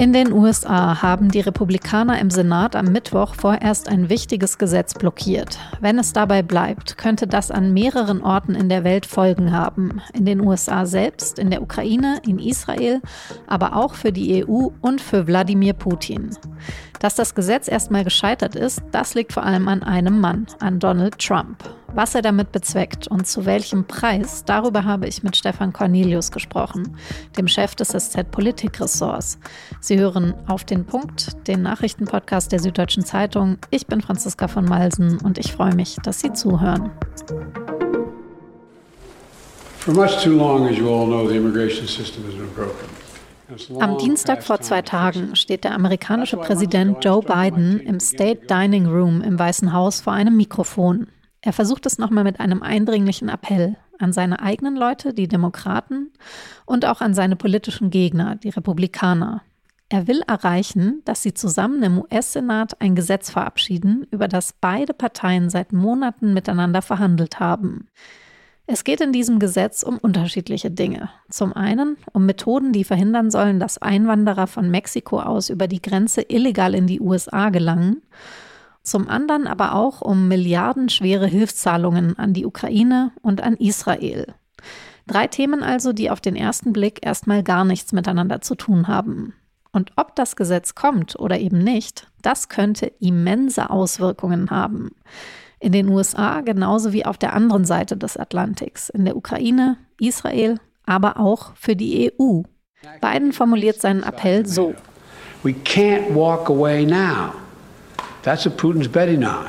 In den USA haben die Republikaner im Senat am Mittwoch vorerst ein wichtiges Gesetz blockiert. Wenn es dabei bleibt, könnte das an mehreren Orten in der Welt Folgen haben. In den USA selbst, in der Ukraine, in Israel, aber auch für die EU und für Wladimir Putin. Dass das Gesetz erstmal gescheitert ist, das liegt vor allem an einem Mann, an Donald Trump. Was er damit bezweckt und zu welchem Preis, darüber habe ich mit Stefan Cornelius gesprochen, dem Chef des SZ Politikressorts. Sie hören auf den Punkt, den Nachrichtenpodcast der Süddeutschen Zeitung. Ich bin Franziska von Malsen und ich freue mich, dass Sie zuhören. For much too long, as you all know, the immigration system has been broken. Am Dienstag vor zwei Tagen steht der amerikanische Präsident Joe Biden im State Dining Room im Weißen Haus vor einem Mikrofon. Er versucht es nochmal mit einem eindringlichen Appell an seine eigenen Leute, die Demokraten, und auch an seine politischen Gegner, die Republikaner. Er will erreichen, dass sie zusammen im US-Senat ein Gesetz verabschieden, über das beide Parteien seit Monaten miteinander verhandelt haben. Es geht in diesem Gesetz um unterschiedliche Dinge. Zum einen um Methoden, die verhindern sollen, dass Einwanderer von Mexiko aus über die Grenze illegal in die USA gelangen. Zum anderen aber auch um milliardenschwere Hilfszahlungen an die Ukraine und an Israel. Drei Themen also, die auf den ersten Blick erstmal gar nichts miteinander zu tun haben. Und ob das Gesetz kommt oder eben nicht, das könnte immense Auswirkungen haben in den USA genauso wie auf der anderen Seite des Atlantiks, in der Ukraine, Israel, aber auch für die EU. Biden formuliert seinen Appell so. We can't walk away now. That's what Putin's betting on.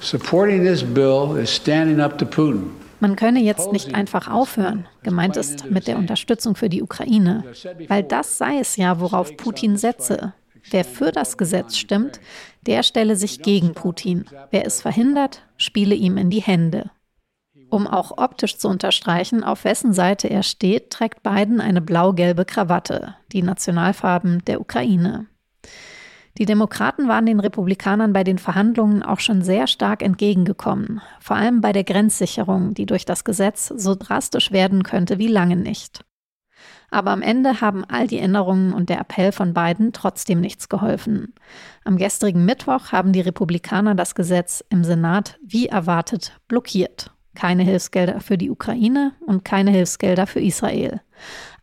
Supporting this bill is standing up to Putin. Man könne jetzt nicht einfach aufhören, gemeint ist mit der Unterstützung für die Ukraine, weil das sei es ja, worauf Putin setze. Wer für das Gesetz stimmt, der stelle sich gegen Putin. Wer es verhindert, spiele ihm in die Hände. Um auch optisch zu unterstreichen, auf wessen Seite er steht, trägt Biden eine blau-gelbe Krawatte, die Nationalfarben der Ukraine. Die Demokraten waren den Republikanern bei den Verhandlungen auch schon sehr stark entgegengekommen, vor allem bei der Grenzsicherung, die durch das Gesetz so drastisch werden könnte wie lange nicht. Aber am Ende haben all die Änderungen und der Appell von Biden trotzdem nichts geholfen. Am gestrigen Mittwoch haben die Republikaner das Gesetz im Senat wie erwartet blockiert. Keine Hilfsgelder für die Ukraine und keine Hilfsgelder für Israel.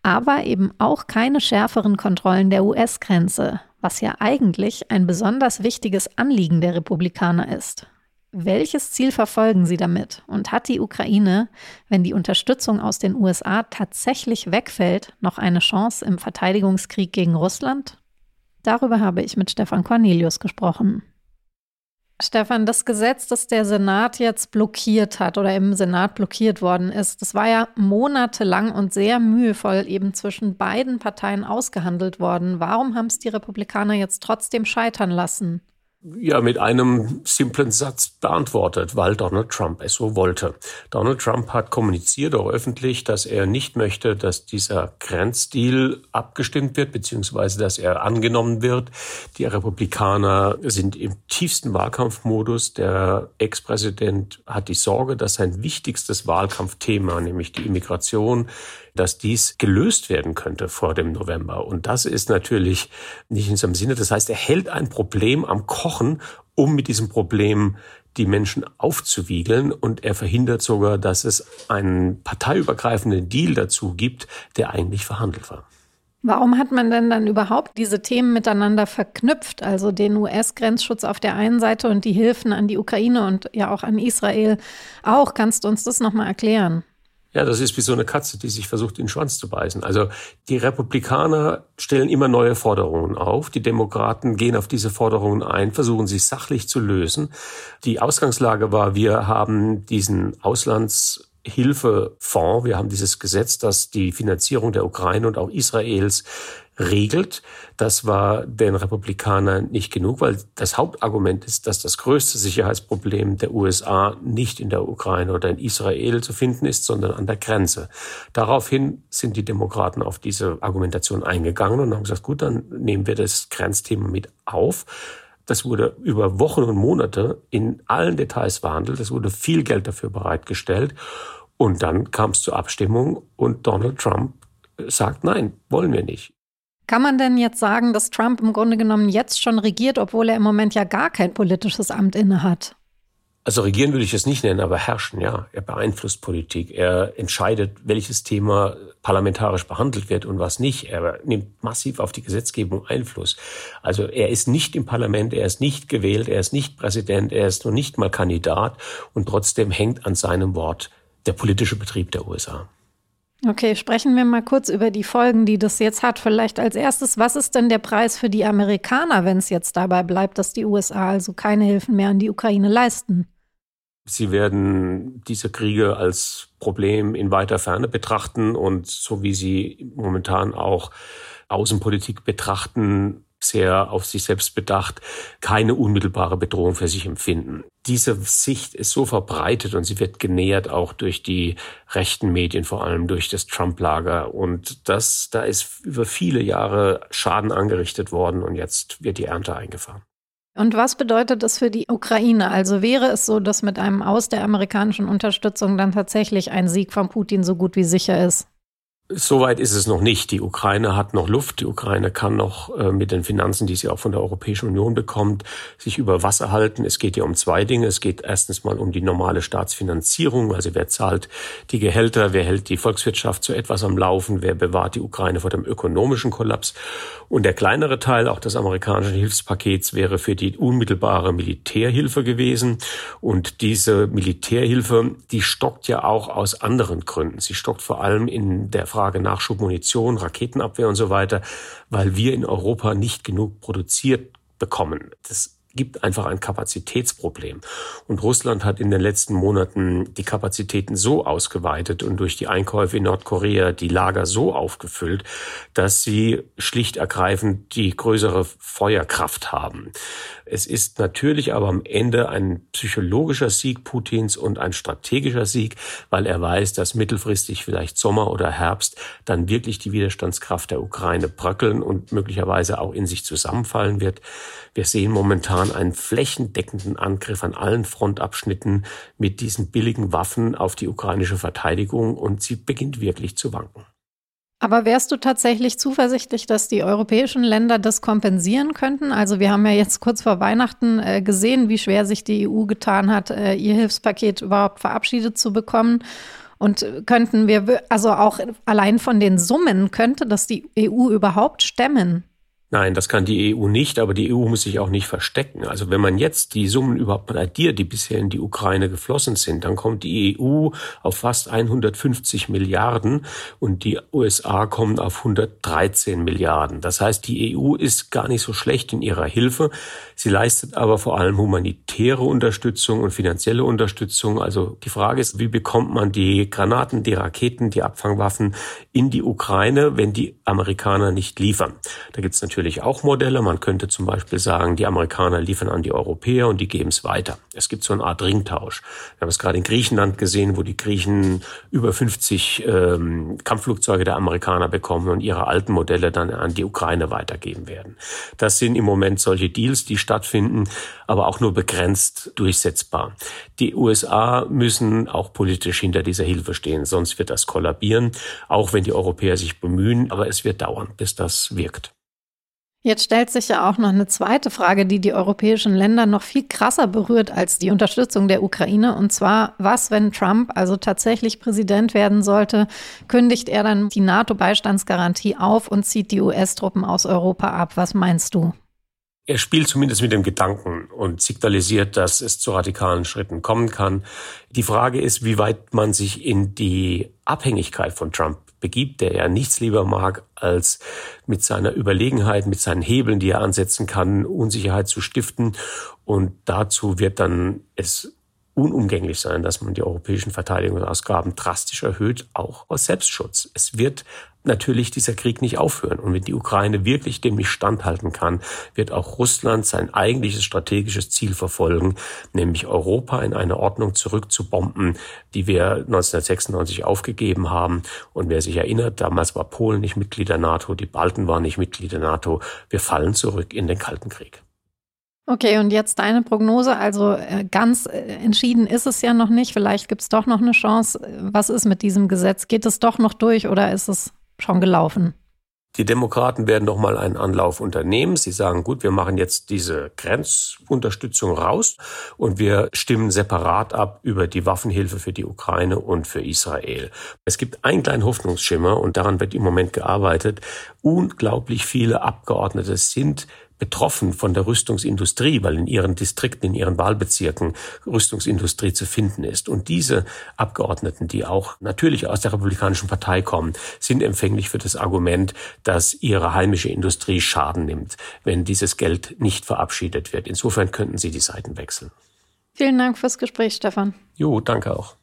Aber eben auch keine schärferen Kontrollen der US-Grenze, was ja eigentlich ein besonders wichtiges Anliegen der Republikaner ist. Welches Ziel verfolgen Sie damit? Und hat die Ukraine, wenn die Unterstützung aus den USA tatsächlich wegfällt, noch eine Chance im Verteidigungskrieg gegen Russland? Darüber habe ich mit Stefan Cornelius gesprochen. Stefan, das Gesetz, das der Senat jetzt blockiert hat oder im Senat blockiert worden ist, das war ja monatelang und sehr mühevoll eben zwischen beiden Parteien ausgehandelt worden. Warum haben es die Republikaner jetzt trotzdem scheitern lassen? Ja mit einem simplen Satz beantwortet, weil Donald Trump es so wollte. Donald Trump hat kommuniziert auch öffentlich, dass er nicht möchte, dass dieser Grenzdeal abgestimmt wird, beziehungsweise dass er angenommen wird. Die Republikaner sind im tiefsten Wahlkampfmodus. Der Ex-Präsident hat die Sorge, dass sein wichtigstes Wahlkampfthema, nämlich die Immigration, dass dies gelöst werden könnte vor dem November. Und das ist natürlich nicht in seinem Sinne. Das heißt, er hält ein Problem am Kochen, um mit diesem Problem die Menschen aufzuwiegeln und er verhindert sogar, dass es einen parteiübergreifenden Deal dazu gibt, der eigentlich verhandelt war. Warum hat man denn dann überhaupt diese Themen miteinander verknüpft? Also den US-Grenzschutz auf der einen Seite und die Hilfen an die Ukraine und ja auch an Israel auch. Kannst du uns das nochmal erklären? Ja, das ist wie so eine Katze, die sich versucht, in den Schwanz zu beißen. Also die Republikaner stellen immer neue Forderungen auf. Die Demokraten gehen auf diese Forderungen ein, versuchen sie sachlich zu lösen. Die Ausgangslage war, wir haben diesen Auslandshilfefonds, wir haben dieses Gesetz, das die Finanzierung der Ukraine und auch Israels regelt. Das war den Republikanern nicht genug, weil das Hauptargument ist, dass das größte Sicherheitsproblem der USA nicht in der Ukraine oder in Israel zu finden ist, sondern an der Grenze. Daraufhin sind die Demokraten auf diese Argumentation eingegangen und haben gesagt, gut, dann nehmen wir das Grenzthema mit auf. Das wurde über Wochen und Monate in allen Details verhandelt. Es wurde viel Geld dafür bereitgestellt. Und dann kam es zur Abstimmung und Donald Trump sagt, nein, wollen wir nicht. Kann man denn jetzt sagen, dass Trump im Grunde genommen jetzt schon regiert, obwohl er im Moment ja gar kein politisches Amt innehat? Also regieren würde ich es nicht nennen, aber herrschen, ja. Er beeinflusst Politik. Er entscheidet, welches Thema parlamentarisch behandelt wird und was nicht. Er nimmt massiv auf die Gesetzgebung Einfluss. Also er ist nicht im Parlament, er ist nicht gewählt, er ist nicht Präsident, er ist noch nicht mal Kandidat und trotzdem hängt an seinem Wort der politische Betrieb der USA. Okay, sprechen wir mal kurz über die Folgen, die das jetzt hat. Vielleicht als erstes, was ist denn der Preis für die Amerikaner, wenn es jetzt dabei bleibt, dass die USA also keine Hilfen mehr an die Ukraine leisten? Sie werden diese Kriege als Problem in weiter Ferne betrachten und so wie sie momentan auch Außenpolitik betrachten, sehr auf sich selbst bedacht, keine unmittelbare Bedrohung für sich empfinden. Diese Sicht ist so verbreitet und sie wird genähert auch durch die rechten Medien, vor allem durch das Trump-Lager. Und das, da ist über viele Jahre Schaden angerichtet worden und jetzt wird die Ernte eingefahren. Und was bedeutet das für die Ukraine? Also wäre es so, dass mit einem Aus der amerikanischen Unterstützung dann tatsächlich ein Sieg von Putin so gut wie sicher ist? Soweit ist es noch nicht. Die Ukraine hat noch Luft. Die Ukraine kann noch äh, mit den Finanzen, die sie auch von der Europäischen Union bekommt, sich über Wasser halten. Es geht ja um zwei Dinge. Es geht erstens mal um die normale Staatsfinanzierung. Also wer zahlt die Gehälter? Wer hält die Volkswirtschaft so etwas am Laufen? Wer bewahrt die Ukraine vor dem ökonomischen Kollaps? Und der kleinere Teil auch des amerikanischen Hilfspakets wäre für die unmittelbare Militärhilfe gewesen. Und diese Militärhilfe, die stockt ja auch aus anderen Gründen. Sie stockt vor allem in der Frage, Frage Nachschub Munition, Raketenabwehr und so weiter, weil wir in Europa nicht genug produziert bekommen. Das gibt einfach ein Kapazitätsproblem. Und Russland hat in den letzten Monaten die Kapazitäten so ausgeweitet und durch die Einkäufe in Nordkorea die Lager so aufgefüllt, dass sie schlicht ergreifend die größere Feuerkraft haben. Es ist natürlich aber am Ende ein psychologischer Sieg Putins und ein strategischer Sieg, weil er weiß, dass mittelfristig vielleicht Sommer oder Herbst dann wirklich die Widerstandskraft der Ukraine bröckeln und möglicherweise auch in sich zusammenfallen wird. Wir sehen momentan einen flächendeckenden Angriff an allen Frontabschnitten mit diesen billigen Waffen auf die ukrainische Verteidigung und sie beginnt wirklich zu wanken. Aber wärst du tatsächlich zuversichtlich, dass die europäischen Länder das kompensieren könnten? Also wir haben ja jetzt kurz vor Weihnachten äh, gesehen, wie schwer sich die EU getan hat, äh, ihr Hilfspaket überhaupt verabschiedet zu bekommen. Und könnten wir, also auch allein von den Summen, könnte das die EU überhaupt stemmen? Nein, das kann die EU nicht, aber die EU muss sich auch nicht verstecken. Also wenn man jetzt die Summen überhaupt addiert, die bisher in die Ukraine geflossen sind, dann kommt die EU auf fast 150 Milliarden und die USA kommen auf 113 Milliarden. Das heißt, die EU ist gar nicht so schlecht in ihrer Hilfe. Sie leistet aber vor allem humanitäre Unterstützung und finanzielle Unterstützung. Also die Frage ist, wie bekommt man die Granaten, die Raketen, die Abfangwaffen in die Ukraine, wenn die Amerikaner nicht liefern? Da gibt es natürlich natürlich auch Modelle. Man könnte zum Beispiel sagen, die Amerikaner liefern an die Europäer und die geben es weiter. Es gibt so eine Art Ringtausch. Wir haben es gerade in Griechenland gesehen, wo die Griechen über 50 ähm, Kampfflugzeuge der Amerikaner bekommen und ihre alten Modelle dann an die Ukraine weitergeben werden. Das sind im Moment solche Deals, die stattfinden, aber auch nur begrenzt durchsetzbar. Die USA müssen auch politisch hinter dieser Hilfe stehen, sonst wird das kollabieren, auch wenn die Europäer sich bemühen, aber es wird dauern, bis das wirkt. Jetzt stellt sich ja auch noch eine zweite Frage, die die europäischen Länder noch viel krasser berührt als die Unterstützung der Ukraine. Und zwar, was, wenn Trump also tatsächlich Präsident werden sollte, kündigt er dann die NATO-Beistandsgarantie auf und zieht die US-Truppen aus Europa ab? Was meinst du? Er spielt zumindest mit dem Gedanken und signalisiert, dass es zu radikalen Schritten kommen kann. Die Frage ist, wie weit man sich in die Abhängigkeit von Trump begibt, der ja nichts lieber mag, als mit seiner Überlegenheit, mit seinen Hebeln, die er ansetzen kann, Unsicherheit zu stiften. Und dazu wird dann es unumgänglich sein, dass man die europäischen Verteidigungsausgaben drastisch erhöht, auch aus Selbstschutz. Es wird natürlich dieser Krieg nicht aufhören. Und wenn die Ukraine wirklich dem nicht standhalten kann, wird auch Russland sein eigentliches strategisches Ziel verfolgen, nämlich Europa in eine Ordnung zurückzubomben, die wir 1996 aufgegeben haben. Und wer sich erinnert, damals war Polen nicht Mitglied der NATO, die Balten waren nicht Mitglied der NATO. Wir fallen zurück in den Kalten Krieg. Okay, und jetzt deine Prognose. Also äh, ganz äh, entschieden ist es ja noch nicht. Vielleicht gibt es doch noch eine Chance. Was ist mit diesem Gesetz? Geht es doch noch durch oder ist es schon gelaufen? Die Demokraten werden noch mal einen Anlauf unternehmen. Sie sagen, gut, wir machen jetzt diese Grenzunterstützung raus und wir stimmen separat ab über die Waffenhilfe für die Ukraine und für Israel. Es gibt einen kleinen Hoffnungsschimmer und daran wird im Moment gearbeitet. Unglaublich viele Abgeordnete sind betroffen von der Rüstungsindustrie, weil in ihren Distrikten, in ihren Wahlbezirken Rüstungsindustrie zu finden ist. Und diese Abgeordneten, die auch natürlich aus der Republikanischen Partei kommen, sind empfänglich für das Argument, dass ihre heimische Industrie Schaden nimmt, wenn dieses Geld nicht verabschiedet wird. Insofern könnten sie die Seiten wechseln. Vielen Dank fürs Gespräch, Stefan. Jo, danke auch.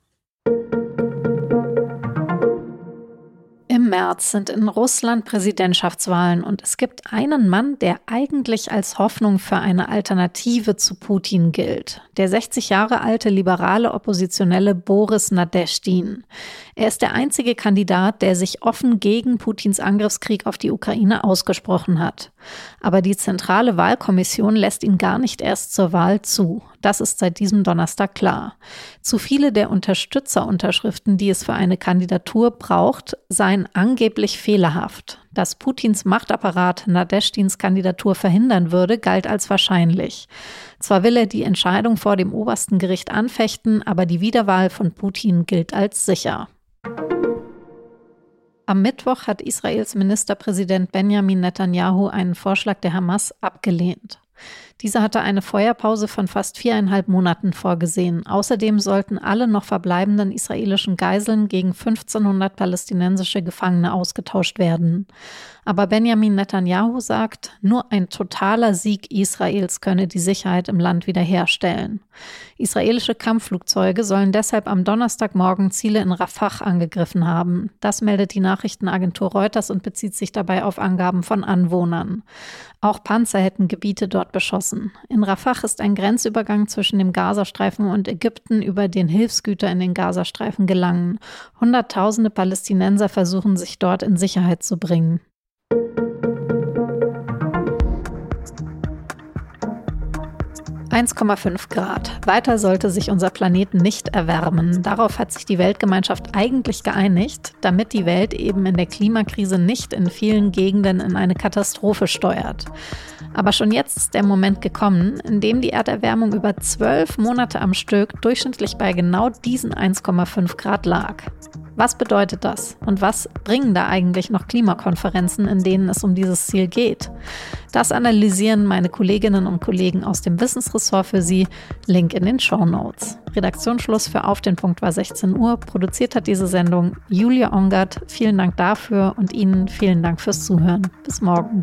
März sind in Russland Präsidentschaftswahlen und es gibt einen Mann, der eigentlich als Hoffnung für eine Alternative zu Putin gilt. Der 60 Jahre alte liberale Oppositionelle Boris Nadeshtin. Er ist der einzige Kandidat, der sich offen gegen Putins Angriffskrieg auf die Ukraine ausgesprochen hat. Aber die zentrale Wahlkommission lässt ihn gar nicht erst zur Wahl zu. Das ist seit diesem Donnerstag klar. Zu viele der Unterstützerunterschriften, die es für eine Kandidatur braucht, seien angeblich fehlerhaft. Dass Putins Machtapparat Nadeshtins Kandidatur verhindern würde, galt als wahrscheinlich. Zwar will er die Entscheidung vor dem obersten Gericht anfechten, aber die Wiederwahl von Putin gilt als sicher. Am Mittwoch hat Israels Ministerpräsident Benjamin Netanyahu einen Vorschlag der Hamas abgelehnt. Dieser hatte eine Feuerpause von fast viereinhalb Monaten vorgesehen. Außerdem sollten alle noch verbleibenden israelischen Geiseln gegen 1500 palästinensische Gefangene ausgetauscht werden. Aber Benjamin Netanyahu sagt, nur ein totaler Sieg Israels könne die Sicherheit im Land wiederherstellen. Israelische Kampfflugzeuge sollen deshalb am Donnerstagmorgen Ziele in Rafah angegriffen haben. Das meldet die Nachrichtenagentur Reuters und bezieht sich dabei auf Angaben von Anwohnern. Auch Panzer hätten Gebiete dort beschossen. In Rafah ist ein Grenzübergang zwischen dem Gazastreifen und Ägypten, über den Hilfsgüter in den Gazastreifen gelangen. Hunderttausende Palästinenser versuchen sich dort in Sicherheit zu bringen. 1,5 Grad. Weiter sollte sich unser Planet nicht erwärmen. Darauf hat sich die Weltgemeinschaft eigentlich geeinigt, damit die Welt eben in der Klimakrise nicht in vielen Gegenden in eine Katastrophe steuert. Aber schon jetzt ist der Moment gekommen, in dem die Erderwärmung über zwölf Monate am Stück durchschnittlich bei genau diesen 1,5 Grad lag. Was bedeutet das? Und was bringen da eigentlich noch Klimakonferenzen, in denen es um dieses Ziel geht? Das analysieren meine Kolleginnen und Kollegen aus dem Wissensressort für Sie. Link in den Show Notes. Redaktionsschluss für Auf den Punkt war 16 Uhr. Produziert hat diese Sendung Julia Ongert. Vielen Dank dafür und Ihnen vielen Dank fürs Zuhören. Bis morgen.